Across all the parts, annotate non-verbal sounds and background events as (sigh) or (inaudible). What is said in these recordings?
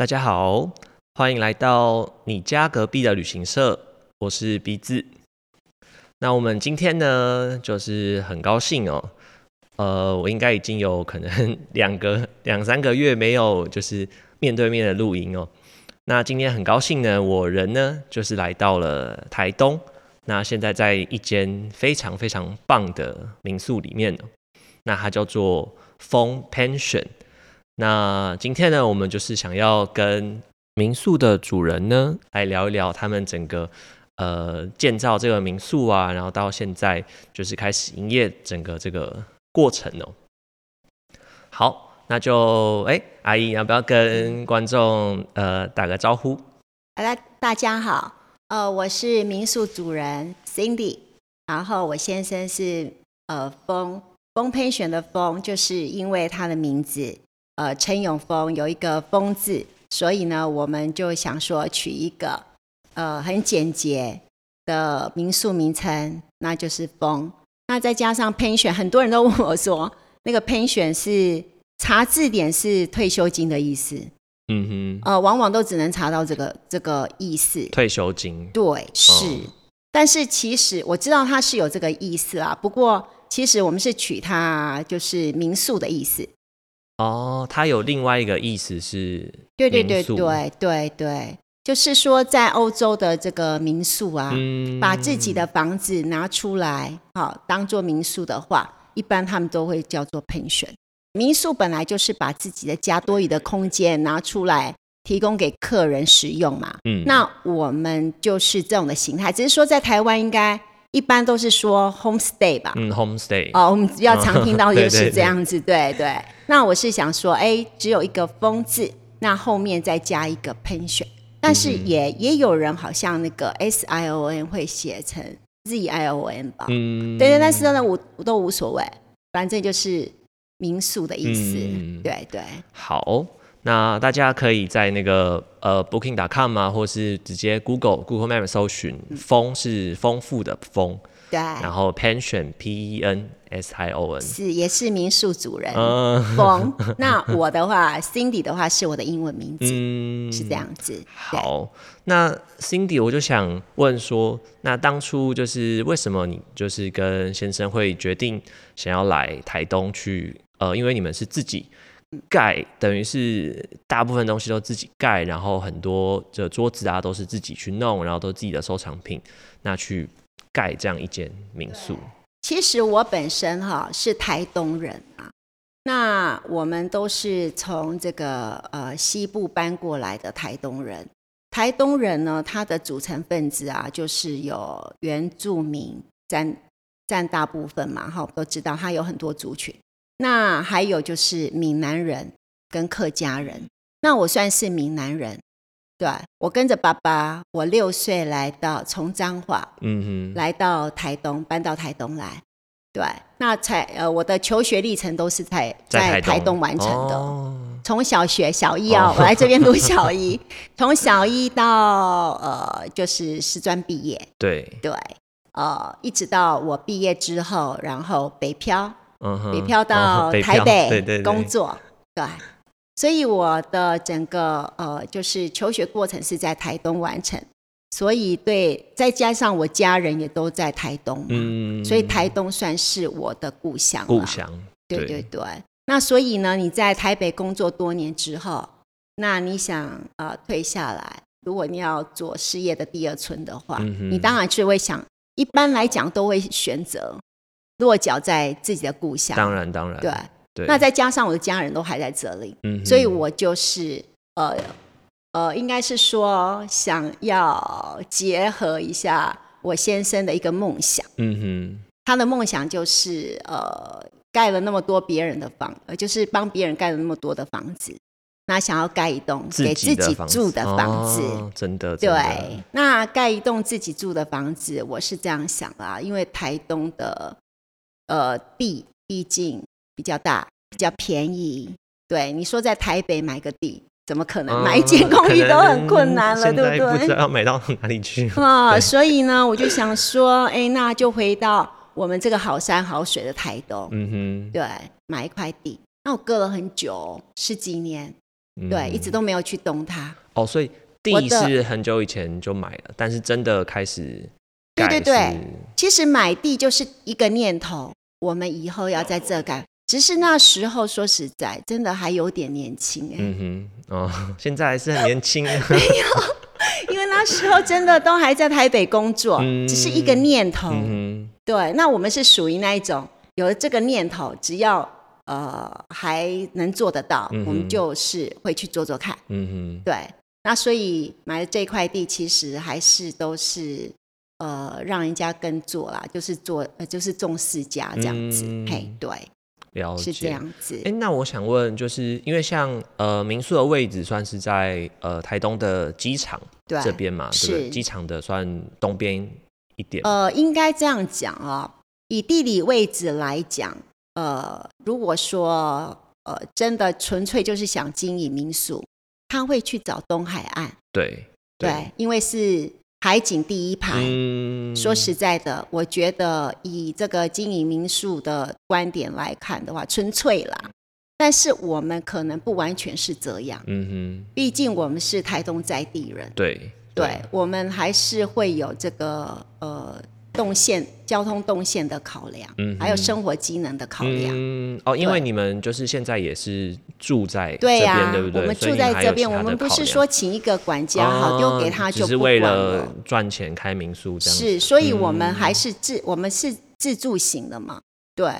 大家好，欢迎来到你家隔壁的旅行社，我是鼻子。那我们今天呢，就是很高兴哦，呃，我应该已经有可能两个 (laughs) 两三个月没有就是面对面的录音哦。那今天很高兴呢，我人呢就是来到了台东，那现在在一间非常非常棒的民宿里面哦，那它叫做风 Pension。那今天呢，我们就是想要跟民宿的主人呢来聊一聊他们整个呃建造这个民宿啊，然后到现在就是开始营业整个这个过程哦。好，那就哎，阿姨要不要跟观众呃打个招呼？好了，大家好，呃，我是民宿主人 Cindy，然后我先生是呃风风喷选的风，就是因为他的名字。呃，陈永峰有一个“峰”字，所以呢，我们就想说取一个呃很简洁的民宿名称，那就是“峰”。那再加上 “pension”，很多人都问我说，那个 “pension” 是查字典是退休金的意思。嗯哼。呃，往往都只能查到这个这个意思。退休金。对，是。但是其实我知道它是有这个意思啊，不过其实我们是取它就是民宿的意思。哦，它有另外一个意思是，对对对对对对，就是说在欧洲的这个民宿啊，把自己的房子拿出来，好当做民宿的话，一般他们都会叫做 pension。民宿本来就是把自己的家多余的空间拿出来提供给客人使用嘛，嗯，那我们就是这种的形态，只是说在台湾应该。一般都是说 homestay 吧，嗯，homestay。哦，我们比较常听到 (laughs) 也是这样子，对对。那我是想说，哎，只有一个风字，那后面再加一个 pension，但是也也有人好像那个 s i o n 会写成 z i o n 吧，嗯，对对，但是呢，我我都无所谓，反正就是民宿的意思，对对。好。那大家可以在那个呃 Booking.com 啊，或是直接 Google Google Map 搜寻“丰”是丰富的“丰”，对，然后 Pension P E N S I O N 是也是民宿主人丰。那我的话，Cindy 的话是我的英文名字，是这样子。好，那 Cindy 我就想问说，那当初就是为什么你就是跟先生会决定想要来台东去？呃，因为你们是自己。盖等于是大部分东西都自己盖，然后很多这桌子啊都是自己去弄，然后都自己的收藏品，那去盖这样一间民宿。其实我本身哈是台东人啊，那我们都是从这个呃西部搬过来的台东人。台东人呢，他的组成分子啊，就是有原住民占占大部分嘛，哈，都知道他有很多族群。那还有就是闽南人跟客家人，那我算是闽南人，对我跟着爸爸，我六岁来到从彰化，嗯哼，来到台东，搬到台东来，对，那才呃我的求学历程都是在在台东。完成的，从小学小一啊，我来这边读小一，从小一到呃就是师专毕业，对。对，呃一直到我毕业之后，然后北漂。北漂到台北工作，对，所以我的整个呃，就是求学过程是在台东完成，所以对，再加上我家人也都在台东，嗯，所以台东算是我的故乡，故乡，对对对。那所以呢，你在台北工作多年之后，那你想呃退下来，如果你要做事业的第二春的话，你当然是会想，一般来讲都会选择。落脚在自己的故乡，当然当然，对。对。那再加上我的家人都还在这里，嗯，所以我就是呃呃，应该是说想要结合一下我先生的一个梦想，嗯哼，他的梦想就是呃盖了那么多别人的房，呃就是帮别人盖了那么多的房子，那想要盖一栋给自己住的房子，真的对。那盖一栋自己住的房子，我是这样想啊，因为台东的。呃，地毕竟比较大，比较便宜。对，你说在台北买个地，怎么可能买一间公寓都很困难了，对不对？不知道要买到哪里去 (laughs) 啊！所以呢，我就想说，哎，那就回到我们这个好山好水的台东，嗯哼，对，买一块地。那我割了很久，十几年，对，一直都没有去动它。哦，所以地是很久以前就买了，但是真的开始对对对，其实买地就是一个念头，我们以后要在这干。只是那时候说实在，真的还有点年轻哎。嗯哼，哦，(laughs) 现在还是很年轻。(laughs) 没有，因为那时候真的都还在台北工作，只是一个念头。嗯对，那我们是属于那一种，有了这个念头，只要呃还能做得到，我们就是会去做做看。嗯哼，对。那所以买了这块地，其实还是都是呃让人家跟做啦，就是做呃就是重视家这样子。嘿，对。了解是这样子。哎，那我想问，就是因为像呃民宿的位置算是在呃台东的机场这边嘛，是机场的算东边一点。呃，应该这样讲啊，以地理位置来讲，呃，如果说呃真的纯粹就是想经营民宿，他会去找东海岸。对对，因为是。海景第一排，说实在的，我觉得以这个经营民宿的观点来看的话，纯粹啦。但是我们可能不完全是这样，嗯哼，毕竟我们是台东在地人，对，对，我们还是会有这个呃。动线、交通动线的考量，嗯，还有生活机能的考量，嗯，哦，因为你们就是现在也是住在这边，对不对？我们住在这边，我们不是说请一个管家好丢给他就不管了，赚钱开民宿这样是，所以我们还是自我们是自助型的嘛，对，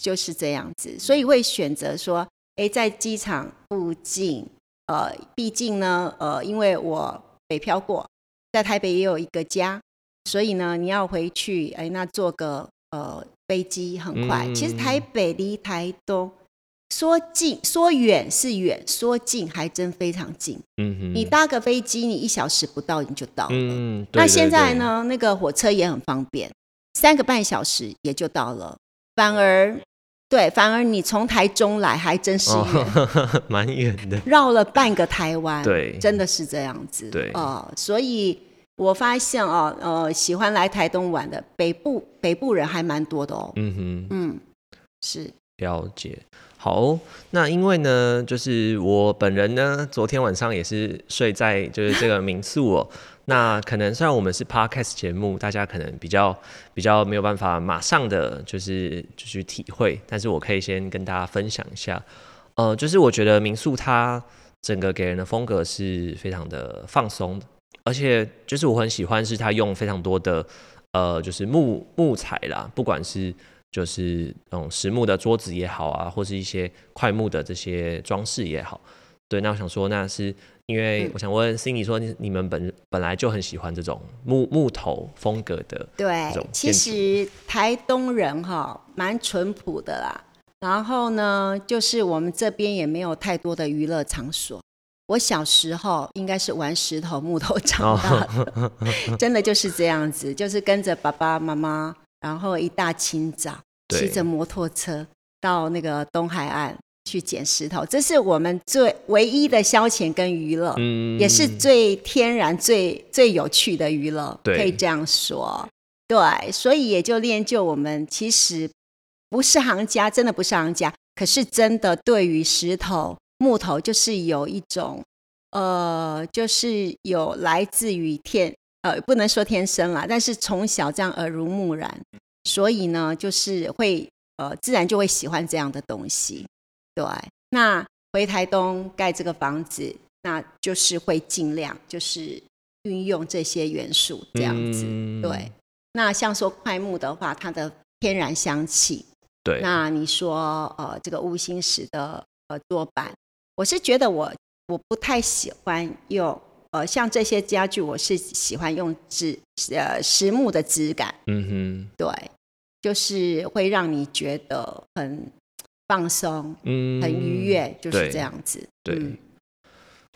就是这样子，所以会选择说，哎，在机场附近，呃，毕竟呢，呃，因为我北漂过，在台北也有一个家。所以呢，你要回去，哎，那坐个呃飞机很快。其实台北离台东说近说远是远，说近还真非常近。嗯哼，你搭个飞机，你一小时不到你就到了。嗯，那现在呢，那个火车也很方便，三个半小时也就到了。反而对，反而你从台中来还真是远，(laughs) 蛮远的，绕了半个台湾。对，真的是这样子。对啊，所以。我发现哦，呃，喜欢来台东玩的北部北部人还蛮多的哦。嗯哼，嗯，是了解。好，那因为呢，就是我本人呢，昨天晚上也是睡在就是这个民宿哦。那可能虽然我们是 podcast 节目，大家可能比较比较没有办法马上的就是就去体会，但是我可以先跟大家分享一下。呃，就是我觉得民宿它整个给人的风格是非常的放松的。而且就是我很喜欢，是他用非常多的呃，就是木木材啦，不管是就是那种实木的桌子也好啊，或是一些块木的这些装饰也好。对，那我想说，那是因为我想问 Cindy 说，你你们本本来就很喜欢这种木木头风格的，对，其实台东人哈蛮淳朴的啦。然后呢，就是我们这边也没有太多的娱乐场所。我小时候应该是玩石头木头 (laughs) 长大的，真的就是这样子，就是跟着爸爸妈妈，然后一大清早骑着摩托车到那个东海岸去捡石头，这是我们最唯一的消遣跟娱乐，也是最天然、最最有趣的娱乐，可以这样说。对，所以也就练就我们其实不是行家，真的不是行家，可是真的对于石头。木头就是有一种，呃，就是有来自于天，呃，不能说天生啦，但是从小这样耳濡目染，所以呢，就是会，呃，自然就会喜欢这样的东西。对，那回台东盖这个房子，那就是会尽量就是运用这些元素这样子。对，那像说块木的话，它的天然香气。对，那你说，呃，这个乌心石的呃桌板。我是觉得我我不太喜欢用呃像这些家具，我是喜欢用纸呃实木的质感，嗯哼，对，就是会让你觉得很放松，嗯，很愉悦，就是这样子，对，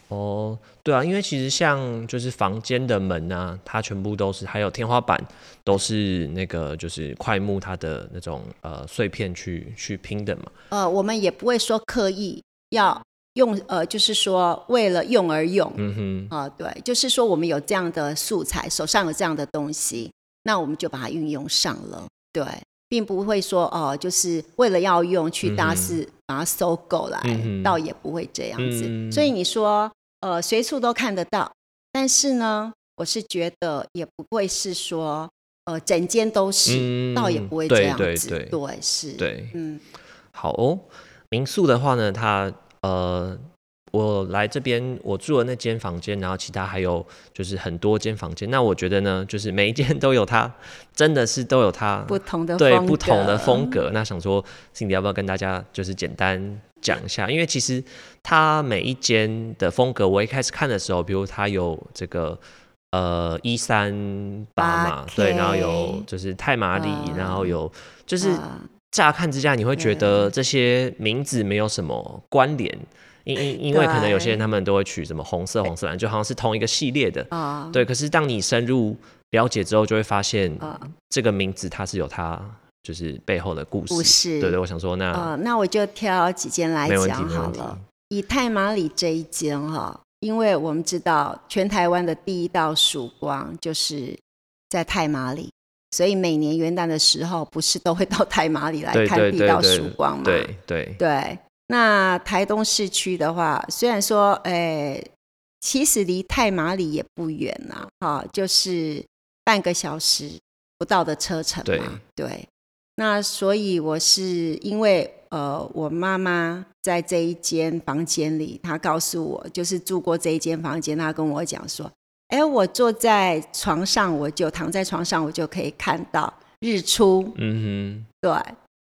哦，对啊，因为其实像就是房间的门啊，它全部都是还有天花板都是那个就是块木它的那种呃碎片去去拼的嘛，呃，我们也不会说刻意要。用呃，就是说为了用而用，嗯哼，啊，对，就是说我们有这样的素材，手上有这样的东西，那我们就把它运用上了，对，并不会说哦，就是为了要用去大肆把它收购来，嗯倒也不会这样子。嗯所以你说，呃，随处都看得到，但是呢，我是觉得也不会是说，呃，整间都是，嗯倒也不会这样子。对对对是，对嗯，好哦，民宿的话呢，它呃，我来这边我住的那间房间，然后其他还有就是很多间房间。那我觉得呢，就是每一间都有它，真的是都有它不同的对不同的风格。那想说，Cindy 要不要跟大家就是简单讲一下？因为其实它每一间的风格，我一开始看的时候，比如它有这个。呃，一三八嘛，对，然后有就是泰马里，嗯然后有就是啊乍看之下，你会觉得这些名字没有什么关联，因因因为可能有些人他们都会取什么红色、红色蓝，就好像是同一个系列的，啊，对。可是当你深入了解之后，就会发现啊。这个名字它是有它就是背后的故事。故事。对对，我想说那呃，那我就挑几间来讲好了。以太马里这一间哈，因为我们知道全台湾的第一道曙光就是在太马里，所以每年元旦的时候，不是都会到太马里来看第一道曙光吗？对对对，那台东市区的话，虽然说，诶，其实离太马里也不远呐、哈、就是半个小时不到的车程对嘛。对，那所以我是因为呃，我妈妈在这一间房间里，她告诉我，就是住过这一间房间，她跟我讲说，哎，我坐在床上，我就躺在床上，我就可以看到日出。嗯哼对，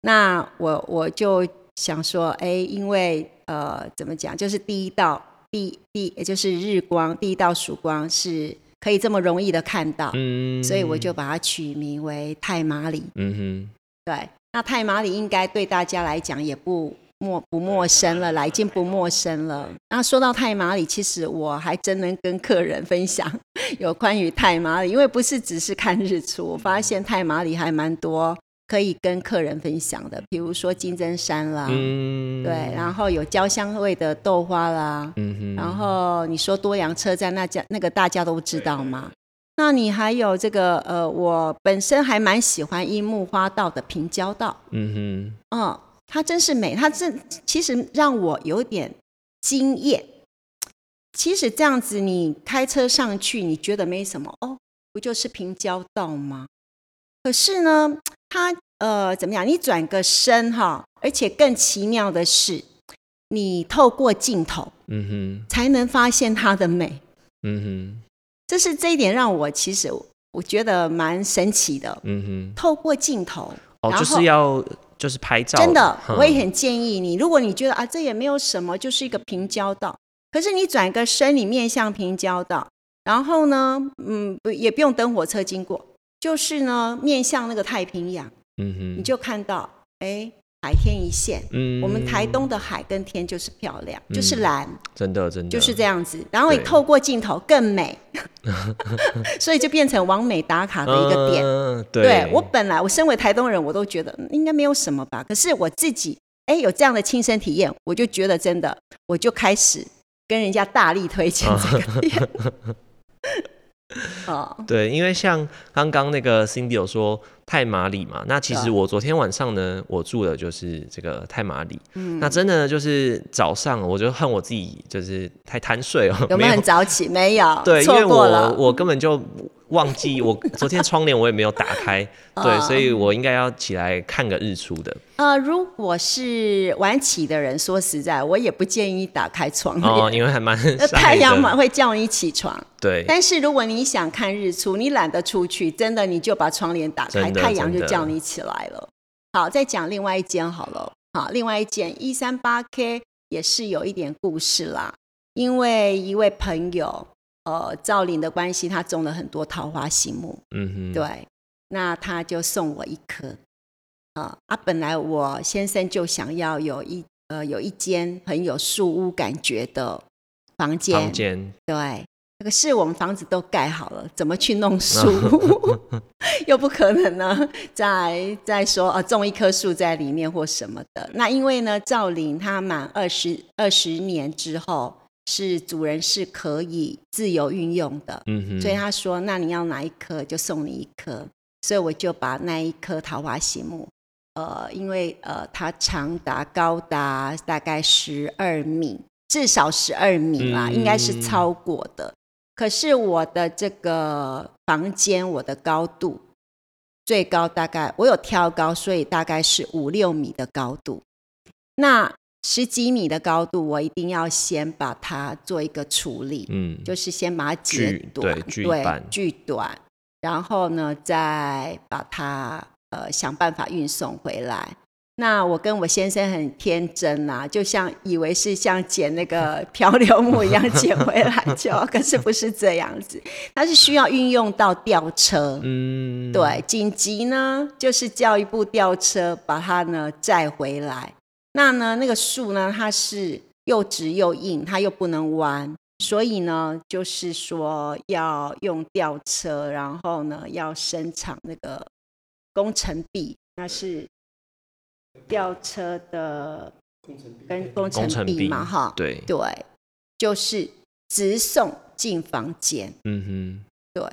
那我我就想说，哎，因为呃，怎么讲，就是第一道第第，也就是日光，第一道曙光是可以这么容易的看到，嗯，所以我就把它取名为泰马里。嗯哼对，那泰马里应该对大家来讲也不陌不陌生了啦，已经不陌生了。那说到泰马里，其实我还真能跟客人分享 (laughs) 有关于泰马里，因为不是只是看日出，我发现泰马里还蛮多可以跟客人分享的，比如说金针山啦，哼，嗯，对，然后有焦香味的豆花啦，嗯哼，然后你说多阳车站那家那个大家都知道吗？那你还有这个呃，我本身还蛮喜欢樱木花道的平交道，嗯哼嗯，它真是美，它这其实让我有点惊艳。其实这样子，你开车上去，你觉得没什么哦，不就是平交道吗？可是呢，它呃怎么样？你转个身哈，而且更奇妙的是，你透过镜头，嗯哼，才能发现它的美。嗯哼，这是这一点让我其实我觉得蛮神奇的。嗯哼，透过镜头，哦，就是要就是拍照，真的，我也很建议你，如果你觉得啊这也没有什么，就是一个平交道，可是你转个身，你面向平交道，然后呢，嗯，不也不用等火车经过，就是呢面向那个太平洋，嗯哼，你就看到哎海天一线。嗯，我们台东的海跟天就是漂亮，就是嗯蓝，真的真的就是这样子。然后你透过镜头更美，(laughs) 所以就变成完美打卡的一个点。嗯对对我本来我身为台东人，我都觉得嗯应该没有什么吧。可是我自己哎有这样的亲身体验，我就觉得真的，我就开始跟人家大力推荐这个店。(laughs) 哦，对，因为像刚刚那个 Cindy 有说泰马里嘛，那其实我昨天晚上呢，我住的就是这个泰马里，嗯。那真的就是早上我就恨我自己就是太贪睡哦，有没有很早起？没有，对，因为。我我根本就忘记我昨天窗帘我也没有打开，(laughs) 对，嗯所以我应该要起来看个日出的呃，如果是晚起的人，说实在，我也不建议打开窗帘。哦，因为还蛮太阳的嘛会叫你起床，对，但是如果你想看日出，你懒得出去，真的你就把窗帘打开，太阳就叫你起来了。好，再讲另外一间好了。好，另外一间一三八 K 也是有一点故事啦，因为一位朋友，呃，赵林的关系，他种了很多桃花心木，嗯哼，对，那他就送我一颗。啊啊，本来我先生就想要有一呃有一间很有树屋感觉的房间，房间，对，可是我们房子都盖好了，怎么去弄树？(laughs) 又不可能呢，再再说啊种一棵树在里面或什么的。那因为呢，赵林他满二十二十年之后，是主人是可以自由运用的，嗯哼，所以他说，那你要哪一棵就送你一棵。所以我就把那一棵桃花心木呃，因为呃，它长达高达大概十二米，至少十二米啦，应该是超过的。可是我的这个房间，我的高度最高大概我有挑高，所以大概是五六米的高度。那十几米的高度，我一定要先把它做一个处理，嗯，就是先把它截短，对，锯短，然后呢，再把它呃想办法运送回来。那我跟我先生很天真呐，就像以为是像捡那个漂流木一样捡回来就，可是不是这样子，(laughs) 它是需要运用到吊车，嗯，对，紧急呢就是叫一部吊车把它呢载回来。那呢那个树呢它是又直又硬，它又不能弯，所以呢就是说要用吊车，然后呢要生产那个工程壁，那是。吊车的跟工程比嘛，哈，对对，就是直送进房间。嗯哼，对。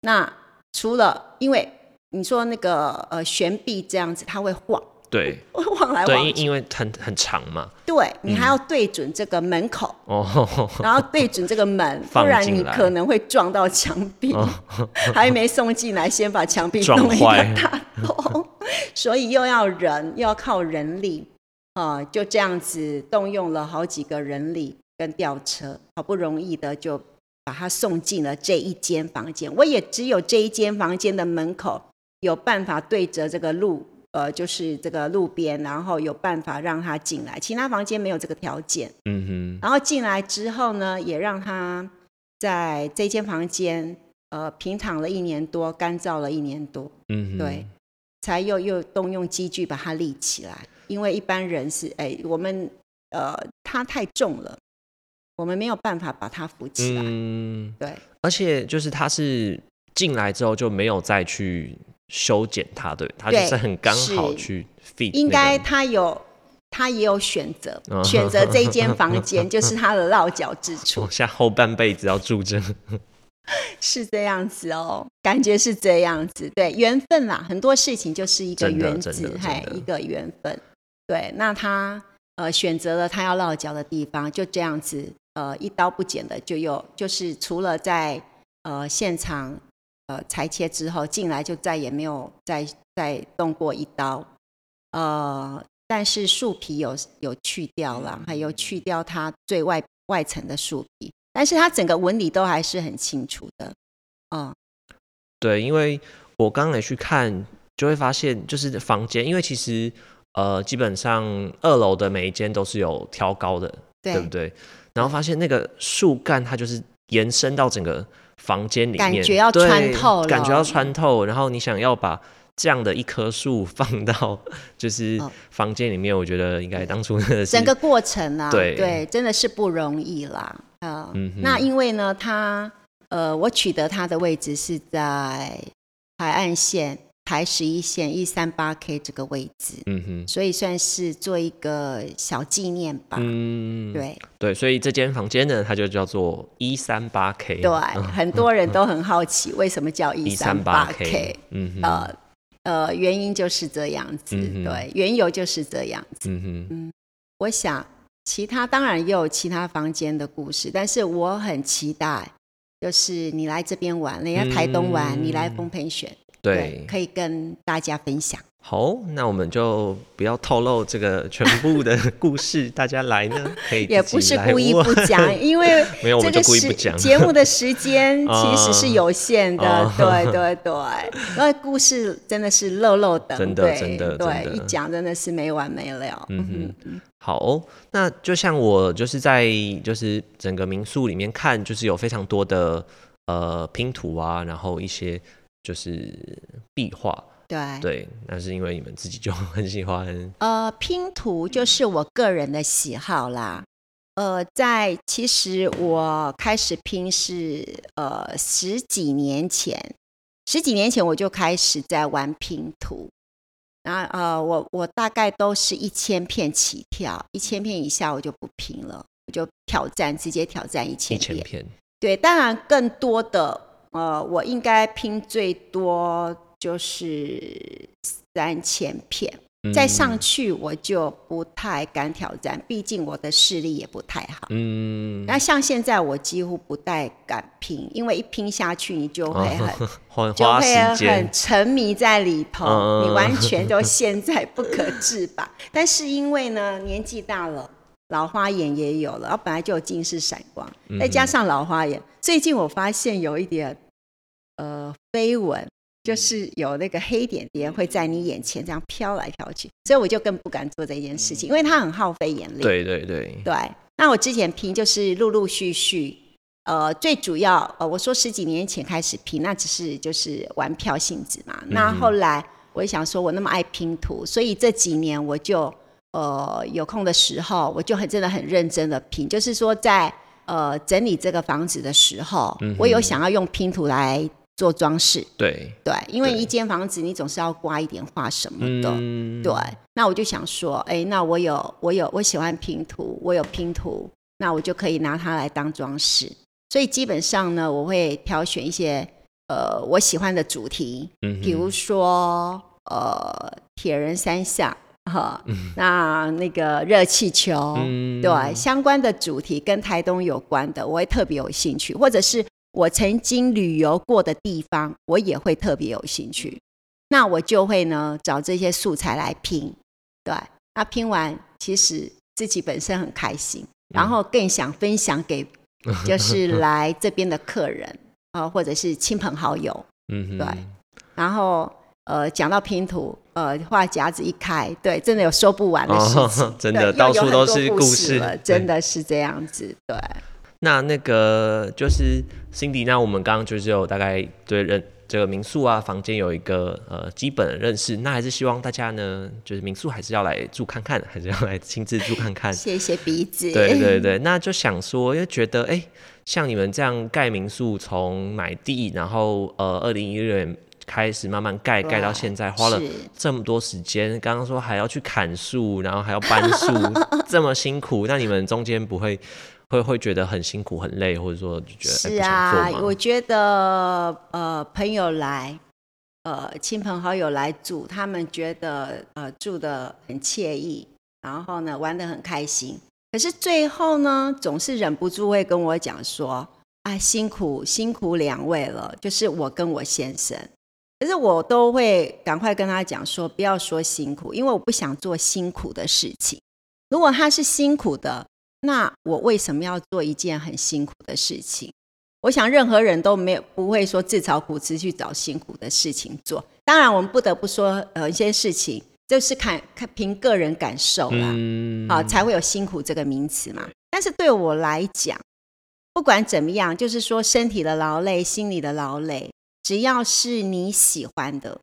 那除了因为你说那个呃悬臂这样子，它会晃，对，(laughs) 会晃来往去，因为很很长嘛。对你还要对准这个门口，哦，(laughs) 然后对准这个门，不然你可能会撞到墙壁。(laughs) 还没送进来，先把墙壁弄一个，大洞。所以又要人，又要靠人力，啊，就这样子动用了好几个人力跟吊车，好不容易的就把他送进了这一间房间。我也只有这一间房间的门口有办法对着这个路，呃，就是这个路边，然后有办法让他进来。其他房间没有这个条件。嗯哼。然后进来之后呢，也让他在这间房间，呃，平躺了一年多，干燥了一年多。嗯哼。对。才又又动用机具把它立起来，因为一般人是哎，我们呃，它太重了，我们没有办法把它扶起来。嗯，对。而且就是他是进来之后就没有再去修剪它，对，它就是很刚好去 fit。应该他有，他也有选择，选择这一间房间 (laughs) 就是他的落脚之处。下后半辈子要住这。是这样子哦，感觉是这样子，对，缘分啦，很多事情就是一个缘字，嘿，一个缘分。对，那他呃选择了他要落脚的地方，就这样子，呃，一刀不剪的就有就是除了在呃现场呃裁切之后进来，就再也没有再再动过一刀，呃，但是树皮有有去掉了，还有去掉它最外外层的树皮。但是它整个纹理都还是很清楚的，嗯，对，因为我刚来去看，就会发现就是房间，因为其实呃，基本上二楼的每一间都是有挑高的，对不对？然后发现那个树干它就是延伸到整个房间里面，感觉要穿透，感觉要穿透。然后你想要把这样的一棵树放到就是房间里面，我觉得应该当初整个过程啊，对对，真的是不容易啦。啊，那因为呢，它呃，我取得它的位置是在海岸线台十一线一三八 K 这个位置，嗯哼，所以算是做一个小纪念吧。嗯，对对，所以这间房间呢，它就叫做一三八 K。对，很多人都很好奇为什么叫一三八 K。嗯哼，呃呃，原因就是这样子，对，缘由就是这样子。嗯哼，嗯，我想。其他当然也有其他房间的故事，但是我很期待，就是你来这边玩，人家台东玩，你来丰沛选，对，可以跟大家分享。好，那我们就不要透露这个全部的故事，大家来呢？(laughs) 可以也不是故意不讲，(laughs) 因为没有，我们就故意不讲。节目的时间其实是有限的，(laughs) 对对对，那故事真的是漏漏的，真的真的对，一讲真的是没完没了。嗯哼，好，那就像我就是在就是整个民宿里面看，就是有非常多的呃拼图啊，然后一些就是壁画。对对，那是因为你们自己就很喜欢。呃，拼图就是我个人的喜好啦。呃，在其实我开始拼是呃十几年前，十几年前我就开始在玩拼图。那呃，我我大概都是一千片起跳，一千片以下我就不拼了，我就挑战直接挑战一千片。对，当然更多的呃，我应该拼最多。就是三千片，再上去我就不太敢挑战，毕竟我的视力也不太好。嗯，那像现在我几乎不太敢拼，因为一拼下去你就会很就会很沉迷在里头，你完全就现在不可自拔。但是因为呢年纪大了，老花眼也有了，然后本来就有近视闪光，再加上老花眼，最近我发现有一点呃飞蚊。就是有那个黑点点会在你眼前这样飘来飘去，所以我就更不敢做这件事情，因为它很耗费眼力。对对对。对，那我之前拼就是陆陆续续，呃，最主要呃，我说十几年前开始拼，那只是就是玩票性质嘛。那后来我也想说，我那么爱拼图，所以这几年我就呃有空的时候，我就很真的很认真的拼，就是说在呃整理这个房子的时候，我有想要用拼图来。做装饰，对对，因为一间房子你总是要挂一点画什么的，对。那我就想说，哎，那我有我有我喜欢拼图，我有拼图，那我就可以拿它来当装饰。所以基本上呢，我会挑选一些呃我喜欢的主题，嗯，比如说呃铁人三项哈，那那个热气球，对，相关的主题跟台东有关的，我会特别有兴趣，或者是。我曾经旅游过的地方，我也会特别有兴趣。那我就会呢找这些素材来拼，对。那拼完，其实自己本身很开心，然后更想分享给就是 (laughs) 来这边的客人啊，或者是亲朋好友。嗯，对。然后呃，讲到拼图，呃，话夹子一开，对，真的有说不完的事情，(laughs) 真的到处都是故事了，真的是这样子，对。那那个就是 Cindy，那我们刚刚就是有大概对人这个民宿啊房间有一个呃基本的认识，那还是希望大家呢，就是民宿还是要来住看看，还是要来亲自住看看。谢谢鼻子。对对对，那就想说，因为觉得哎，像你们这样盖民宿，从买地，然后呃二零一六年开始慢慢盖，盖到现在花了这么多时间，刚刚说还要去砍树，然后还要搬树，(laughs) 这么辛苦，那你们中间不会？会会觉得很辛苦很累，或者说就觉得是啊，我觉得呃朋友来，呃亲朋好友来住，他们觉得呃住的很惬意，然后呢玩的很开心。可是最后呢，总是忍不住会跟我讲说：“啊辛苦辛苦两位了。”就是我跟我先生，可是我都会赶快跟他讲说：“不要说辛苦，因为我不想做辛苦的事情。如果他是辛苦的。”那我为什么要做一件很辛苦的事情？我想任何人都没有不会说自找苦吃去找辛苦的事情做。当然，我们不得不说，呃，一些事情就是看看凭个人感受啦，好才会有辛苦这个名词嘛。但是对我来讲，不管怎么样，就是说身体的劳累、心理的劳累，只要是你喜欢的。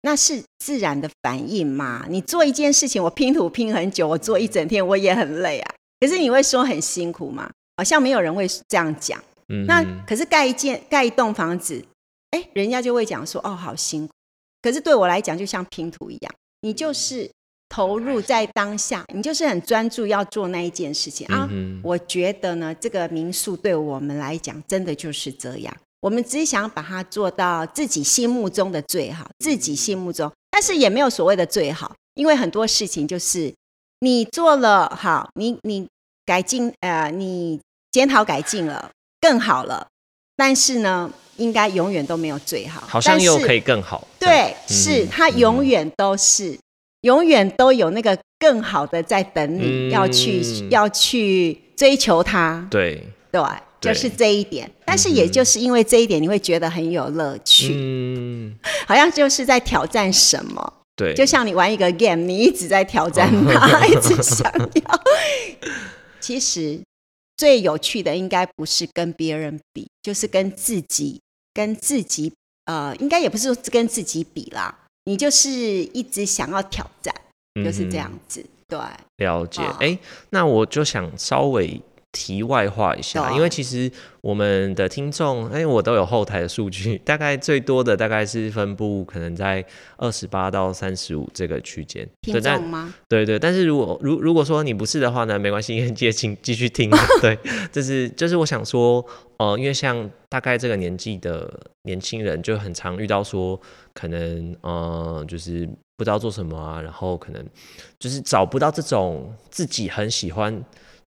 那是自然的反应嘛？你做一件事情，我拼图拼很久，我做一整天，我也很累啊。可是你会说很辛苦吗？好像没有人会这样讲。嗯，那可是盖一件、盖一栋房子，哎，人家就会讲说哦，好辛苦。可是对我来讲，就像拼图一样，你就是投入在当下，你就是很专注要做那一件事情啊。我觉得呢，这个民宿对我们来讲，真的就是这样。我们只想把它做到自己心目中的最好，自己心目中，但是也没有所谓的最好，因为很多事情就是你做了好，你你改进呃，你检讨改进了，更好了，但是呢，应该永远都没有最好，好像又可以更好，对，是它永远都是，永远都有那个更好的在等你要去要去追求它，对。对。就是这一点，但是也就是因为这一点，你会觉得很有乐趣，嗯，(laughs) 好像就是在挑战什么，对，就像你玩一个 game，你一直在挑战它，(laughs) 一直想要。其实最有趣的应该不是跟别人比，就是跟自己，跟自己，呃，应该也不是说跟自己比啦，你就是一直想要挑战，就是这样子，对，了解。哎，那我就想稍微。题外话一下，因为其实我们的听众，哎，我都有后台的数据，(laughs) 大概最多的大概是分布可能在二十八到三十五这个区间。听众吗？对对，但是如果如如果说你不是的话呢，没关系，接请继续听。(laughs) 对，就是就是我想说，呃，因为像大概这个年纪的年轻人，就很常遇到说，可能呃，就是不知道做什么啊，然后可能就是找不到这种自己很喜欢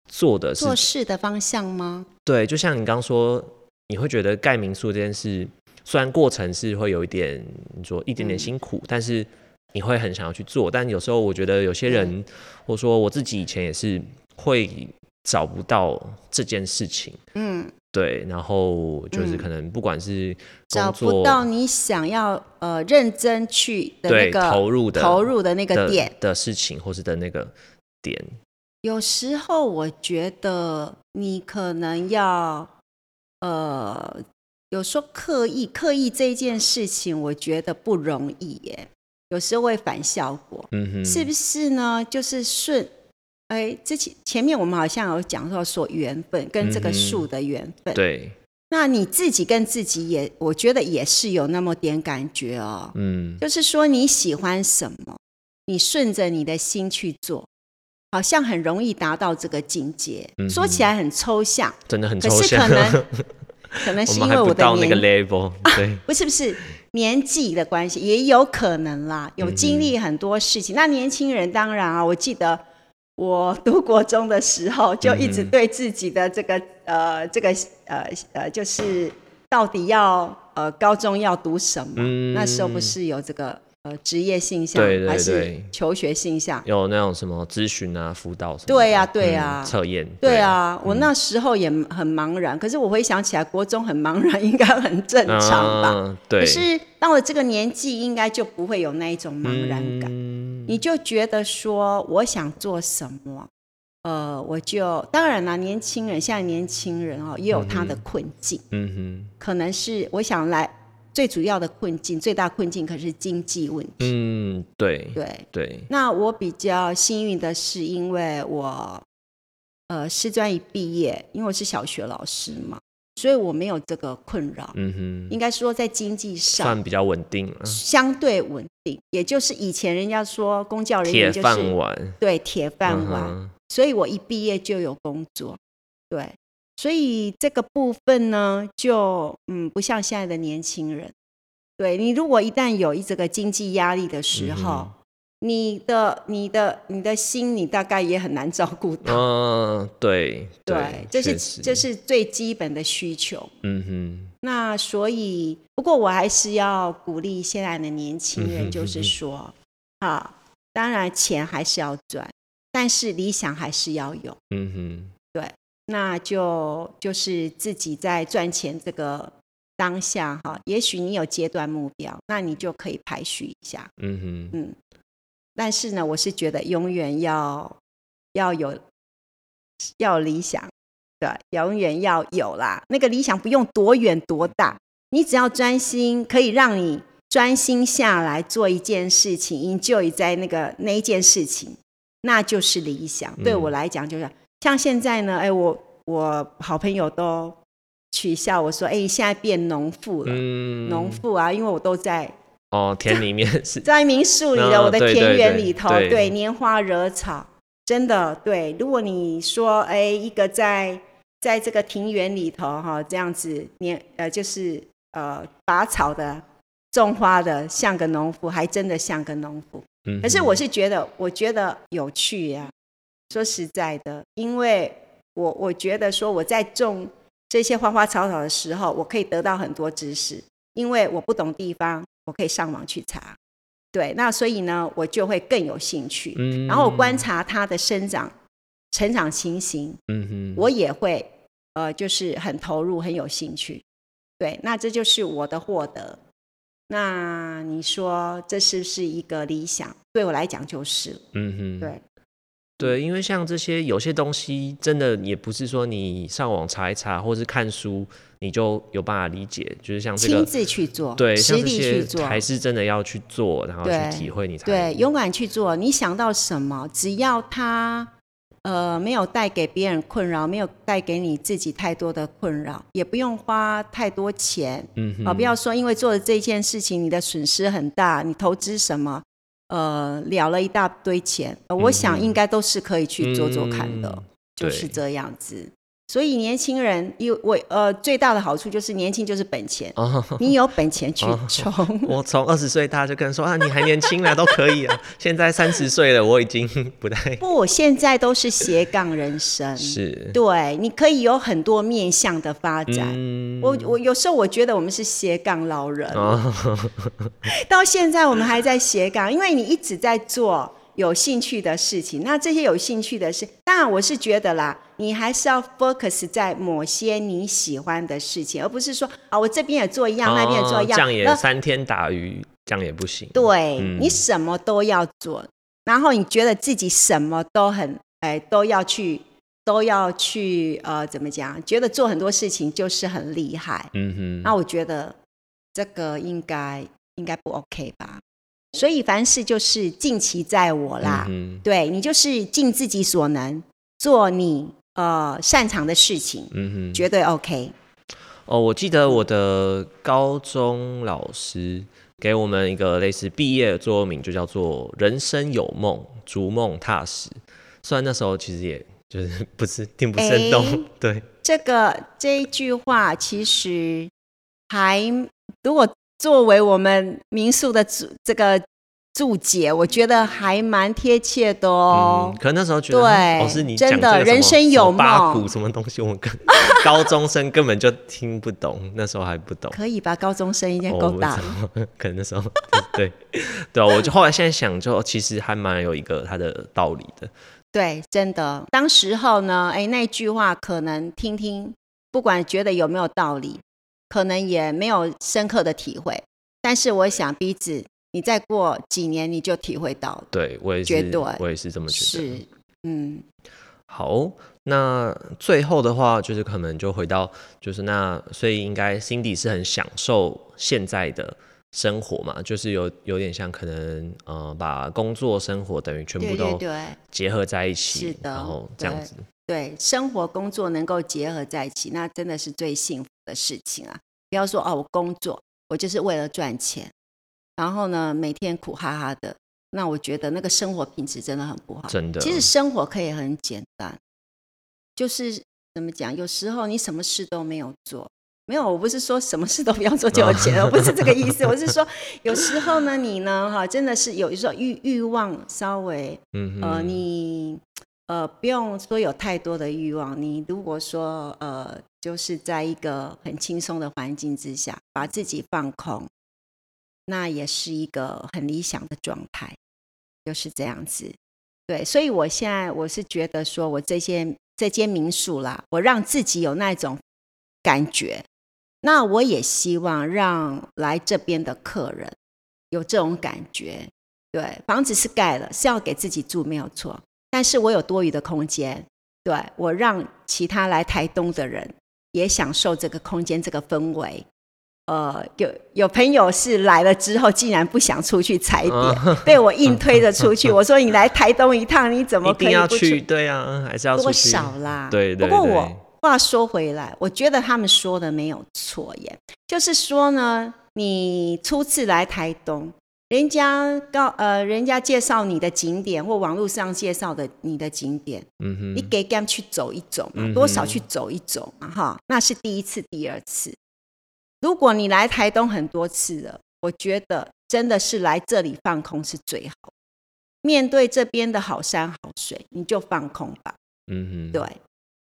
做的事做事的方向吗？对，就像你刚刚说，你会觉得盖民宿这件事，虽然过程是会有一点，你说一点点辛苦，但是你会很想要去做。但有时候我觉得有些人，或者说我自己以前也是会找不到这件事情，嗯，对，然后就是可能不管是找不到你想要呃认真去的那个投入的投入的那个的点。的事情，或是的那个点，有时候我觉得你可能要呃，有时候刻意刻意这件事情，我觉得不容易耶。有时候会反效果，嗯哼，是不是呢？就是顺，哎，之前前面我们好像有讲到说缘分跟这个树的缘分，对，那你自己跟自己也，我觉得也是有那么点感觉哦。嗯，就是说你喜欢什么，你顺着你的心去做，好像很容易达到这个境界。嗯说起来很抽象，真的很抽象，可是可能 (laughs) 可能是因为我的不到那个年 level，对，不是不是年纪的关系，也有可能啦。有嗯经历很多事情，那年轻人当然啊，我记得我读国中的时候，就一直对自己的这个呃这个呃呃，就是到底要呃高中要读什么？嗯那时候不是有这个呃职业性向，对对还是求学性向？有那种什么咨询啊、辅导什么的，对呀对呀嗯测验，对啊，我那时候也很茫然，可是我回想起来，国中很茫然应该很正常吧？可是到了这个年纪，应该就不会有那一种茫然感，嗯。你就觉得说我想做什么，呃，我就当然啦，年轻人现在年轻人哦，也有他的困境，嗯哼。可能是我想来最主要的困境，最大困境可是经济问，题，嗯，对对。对，那我比较幸运的是，因为我呃师专一毕业，因为我是小学老师嘛，所以我没有这个困扰。嗯哼，应该说在经济上算比较稳定了，相对稳定，也就是以前人家说公教人员就是饭碗，对铁饭嗯碗，哼。所以我一毕业就有工作，对，所以这个部分呢，就嗯不像现在的年轻人，对你如果一旦有一这个经济压力的时候，嗯你的你的你的心，你大概也很难照顾到。嗯，对对，这是这是最基本的需求。嗯哼，那所以，不过我还是要鼓励现在的年轻人，就是说，啊，当然钱还是要赚，但是理想还是要有。嗯哼，那就就是自己在赚钱这个当下哈，也许你有阶段目标，那你就可以排序一下。嗯哼，嗯，但是呢，我是觉得永远要要有要理想，对，永远要有啦。那个理想不用多远多大，你只要专心，可以让你专心下来做一件事情，enjoy 在那个那一件事情，那就是理想。对我嗯来讲，就是像现在呢，哎，我我好朋友都取笑我说，哎，现在变农妇了。嗯，农妇啊，因为我都在哦，田里面是，在民宿里的嗯我的田园里头，对对拈花惹草，真的对。如果你说，哎，一个在在这个庭园里头哈，这样子拈呃，就是呃拔草的、种花的，像个农夫，还真的像个农夫。嗯，可是我是觉得，我觉得有趣呀、说实在的，因为我我觉得说我在种这些花花草草的时候，我可以得到很多知识，因为我不懂地方，我可以上网去查。对，那所以呢，我就会更有兴趣。嗯然后我观，察它的生长、成长情形，嗯哼，我也会呃，就是很投入、很有兴趣。对，那这就是我的获得。那你说这是不是一个理想？对我来讲就是。嗯哼，对，对，因为像这些有些东西，真的也不是说你上网查一查，或是看书，你就有办法理解。就是像这个，亲自去做，对，实力像这些去做，还是真的要去做，然后去对体会，你才对，勇敢去做。你想到什么，只要它呃没有带给别人困扰，没有带给你自己太多的困扰，也不用花太多钱嗯哼，啊、不要说因为做了这件事情你的损失很大，你投资什么呃了了一大堆钱，呃我想应该都是可以去做做看的，嗯就是这样子。所以年轻人有我呃最大的好处就是年轻就是本钱，哦，你有本钱去哦冲。我从二十岁大家就跟人说啊，你还年轻了，都可以啊。(laughs) 现在三十岁了，我已经不太不，现在都是斜杠人生，是。对，你可以有很多面向的发展。嗯，我我有时候我觉得我们是斜杠老人，哦，(laughs) 到现在我们还在斜杠，因为你一直在做有兴趣的事情。那这些有兴趣的事，当然我是觉得啦，你还是要 focus 在某些你喜欢的事情，而不是说啊，我这边也做一样，那边也做一样，哦这样也那三天打鱼，这样也不行。对、嗯你什么都要做，然后你觉得自己什么都很哎都要去都要去呃怎么讲？觉得做很多事情就是很厉害。嗯哼，那我觉得这个应该应该不 OK 吧？所以凡事就是尽其在我啦，嗯对你就是尽自己所能做你呃擅长的事情，嗯哼。绝对 OK。哦，我记得我的高中老师给我们一个类似毕业的座右铭，就叫做“人生有梦，逐梦踏实”。虽然那时候其实也就是不是并不生动，哎对，这个这一句话其实还如果作为我们民宿的注这个注解，我觉得还蛮贴切的哦嗯，。可能那时候觉得，对真的人生有八梦股什么东西，我们跟 (laughs) 高中生根本就听不懂，那时候还不懂。可以吧？高中生应该哦够大 (laughs) 可能那时候 (laughs) 对对啊，我就后来现在想，就其实还蛮有一个它的道理的。对，真的。当时候呢，哎，那句话可能听听，不管觉得有没有道理，可能也没有深刻的体会。但是我想，鼻子，你再过几年你就体会到了。对我也是，绝对我也是这么觉得。是，嗯，好，那最后的话就是可能就回到，就是那，所以应该 Cindy 是很享受现在的生活嘛，就是有有点像可能呃把工作生活等于全部都对结合在一起，是的然后这样子，对，生活工作能够结合在一起，那真的是最幸福的事情啊！不要说哦，我工作我就是为了赚钱，然后呢每天苦哈哈的，那我觉得那个生活品质真的很不好。真的。其实生活可以很简单，就是怎么讲？有时候你什么事都没有做，没有，我不是说什么事都不要做就有钱，我不是这个意思。我是说，(laughs) 有时候呢，你呢，哈，真的是有时候欲欲望稍微，嗯哼，呃，你呃不用说有太多的欲望，你如果说呃，就是在一个很轻松的环境之下，把自己放空，那也是一个很理想的状态，就是这样子。对，所以我现在我是觉得说，我这些这间民宿啦，我让自己有那种感觉，那我也希望让来这边的客人有这种感觉。对，房子是盖了，是要给自己住，没有错。但是我有多余的空间，对我让其他来台东的人也享受这个空间、这个氛围。呃，有有朋友是来了之后，竟然不想出去踩点，被我硬推着出去。(laughs) 我说：“你来台东一趟，你怎么可以不去？对啊，还是要出多去。少啦？对对对不过我话说回来，我觉得他们说的没有错耶，就是说呢，你初次来台东，人家告呃，人家介绍你的景点或网络上介绍的你的景点，嗯哼，你给 gam 去走一走嘛，多少去走一走嘛，哈，那是第一次、第二次。如果你来台东很多次了，我觉得真的是来这里放空是最好。面对这边的好山好水，你就放空吧。嗯哼，对，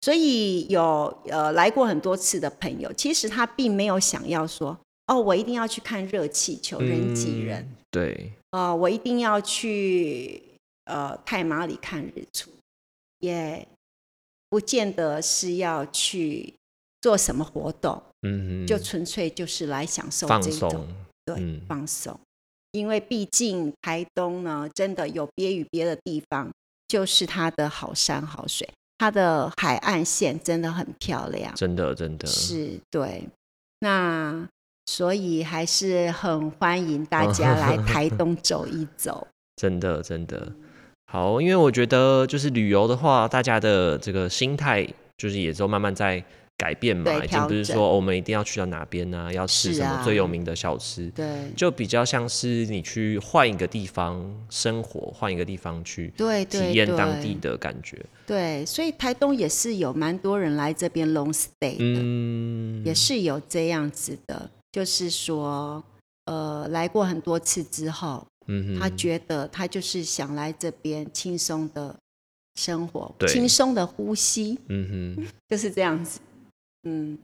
所以有呃来过很多次的朋友，其实他并没有想要说，哦，我一定要去看热气球、人挤人，嗯对，呃，我一定要去呃太马里看日出，也不见得是要去做什么活动，嗯哼，就纯粹就是来享受放这种松，对、嗯放松。因为毕竟台东呢，真的有别于别的地方，就是它的好山好水，它的海岸线真的很漂亮。真的真的，是，对。那所以还是很欢迎大家来台东走一走。(laughs) 真的真的。好，因为我觉得就是旅游的话，大家的这个心态就是也都慢慢在改变嘛，已经不是说、哦我们一定要去到哪边呢、要吃什么最有名的小吃，对。就比较像是你去换一个地方生活，换一个地方去体验当地的感觉。对，所以台东也是有蛮多人来这边 long stay 的，嗯，也是有这样子的，就是说，呃，来过很多次之后，嗯哼他觉得他就是想来这边轻松的生活，对轻松的呼吸，嗯哼。就是这样子。嗯，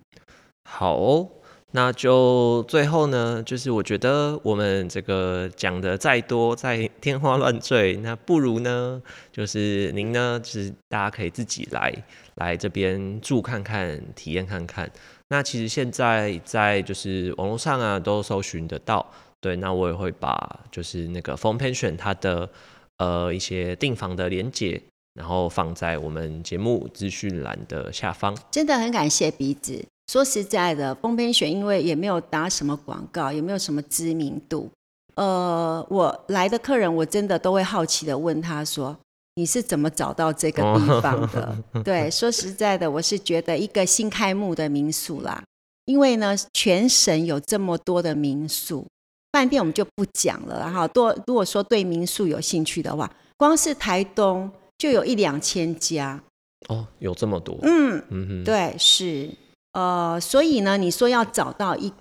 好哦、那就最后呢，就是我觉得我们这个讲的再多，再天花乱坠，那不如呢，就是您呢，就是大家可以自己来来这边住看看，体验看看。那其实现在在就是网络上啊，都搜寻得到。对，那我也会把就是那个 Phone Pension 它的呃一些订房的连接，然后放在我们节目资讯栏的下方。真的很感谢鼻子。说实在的，风边选因为也没有打什么广告，也没有什么知名度。呃，我来的客人，我真的都会好奇的问他说：“你是怎么找到这个地方的？” (laughs) 对，说实在的，我是觉得一个新开幕的民宿啦，因为呢，全省有这么多的民宿，饭店我们就不讲了啦哈。多如果说对民宿有兴趣的话，光是台东就有一两千家。哦，有这么多，嗯，嗯，对，是，呃，所以呢，你说要找到一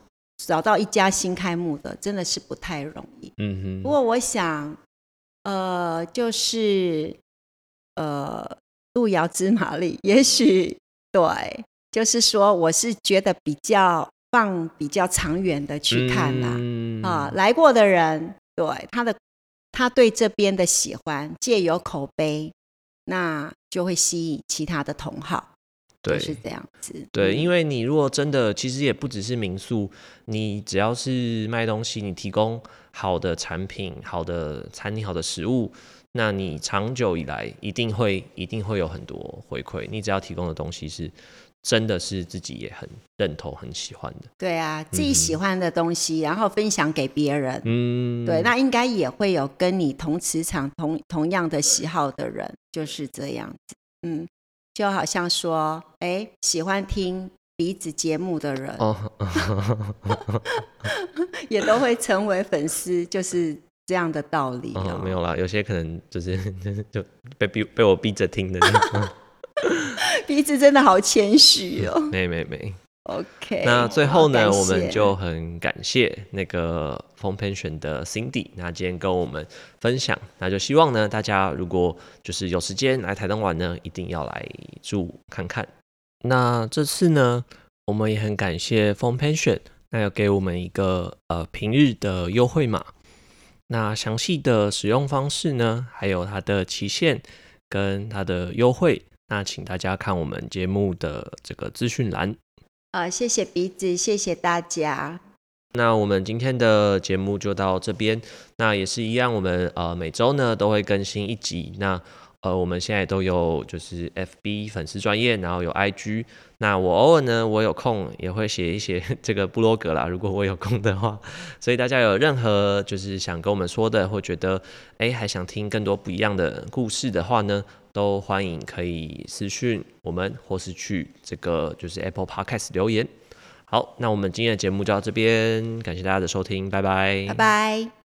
找到一家新开幕的，真的是不太容易。嗯哼，不过我想，呃，就是呃，路遥知马力，(laughs) 也许对，就是说，我是觉得比较放比较长远的去看啦、嗯啊，来过的人，对他的他对这边的喜欢，借由口碑，那就会吸引其他的同好。对就是这样子。对，嗯因为你如果真的，其实也不只是民宿，你只要是卖东西，你提供好的产品、好的餐厅、好的食物，那你长久以来一定会一定会有很多回馈。你只要提供的东西是真的是自己也很认同、很喜欢的，对啊，自己喜欢的东西，然后分享给别人。嗯，对，那应该也会有跟你同磁场、同同样的喜好的人，就是这样子。嗯，就好像说，哎，喜欢听鼻子节目的人，哦，(laughs) 也都会成为粉丝，就是这样的道理哦哦。没有啦，有些可能就是 (laughs) 就被逼被我逼着听的，(laughs) 鼻子真的好谦虚哦。(laughs) 没没没。OK，那最后呢，我们就很感谢那个风 pension 的 Cindy，那今天跟我们分享，那就希望呢，大家如果就是有时间来台东玩呢，一定要来住看看。那这次呢，我们也很感谢风 pension，那要给我们一个呃平日的优惠码。那详细的使用方式呢，还有它的期限跟它的优惠，那请大家看我们节目的这个资讯栏。呃，谢谢鼻子，谢谢大家。那我们今天的节目就到这边。那也是一样，我们呃每周呢都会更新一集。那呃我们现在都有就是 FB 粉丝专业，然后有 IG。那我偶尔呢，我有空也会写一些 (laughs) 这个部落格啦，如果我有空的话。所以大家有任何就是想跟我们说的，或觉得哎还想听更多不一样的故事的话呢，都欢迎可以私讯我们，或是去这个就是 Apple Podcast 留言。好，那我们今天的节目就到这边，感谢大家的收听，拜拜，拜拜。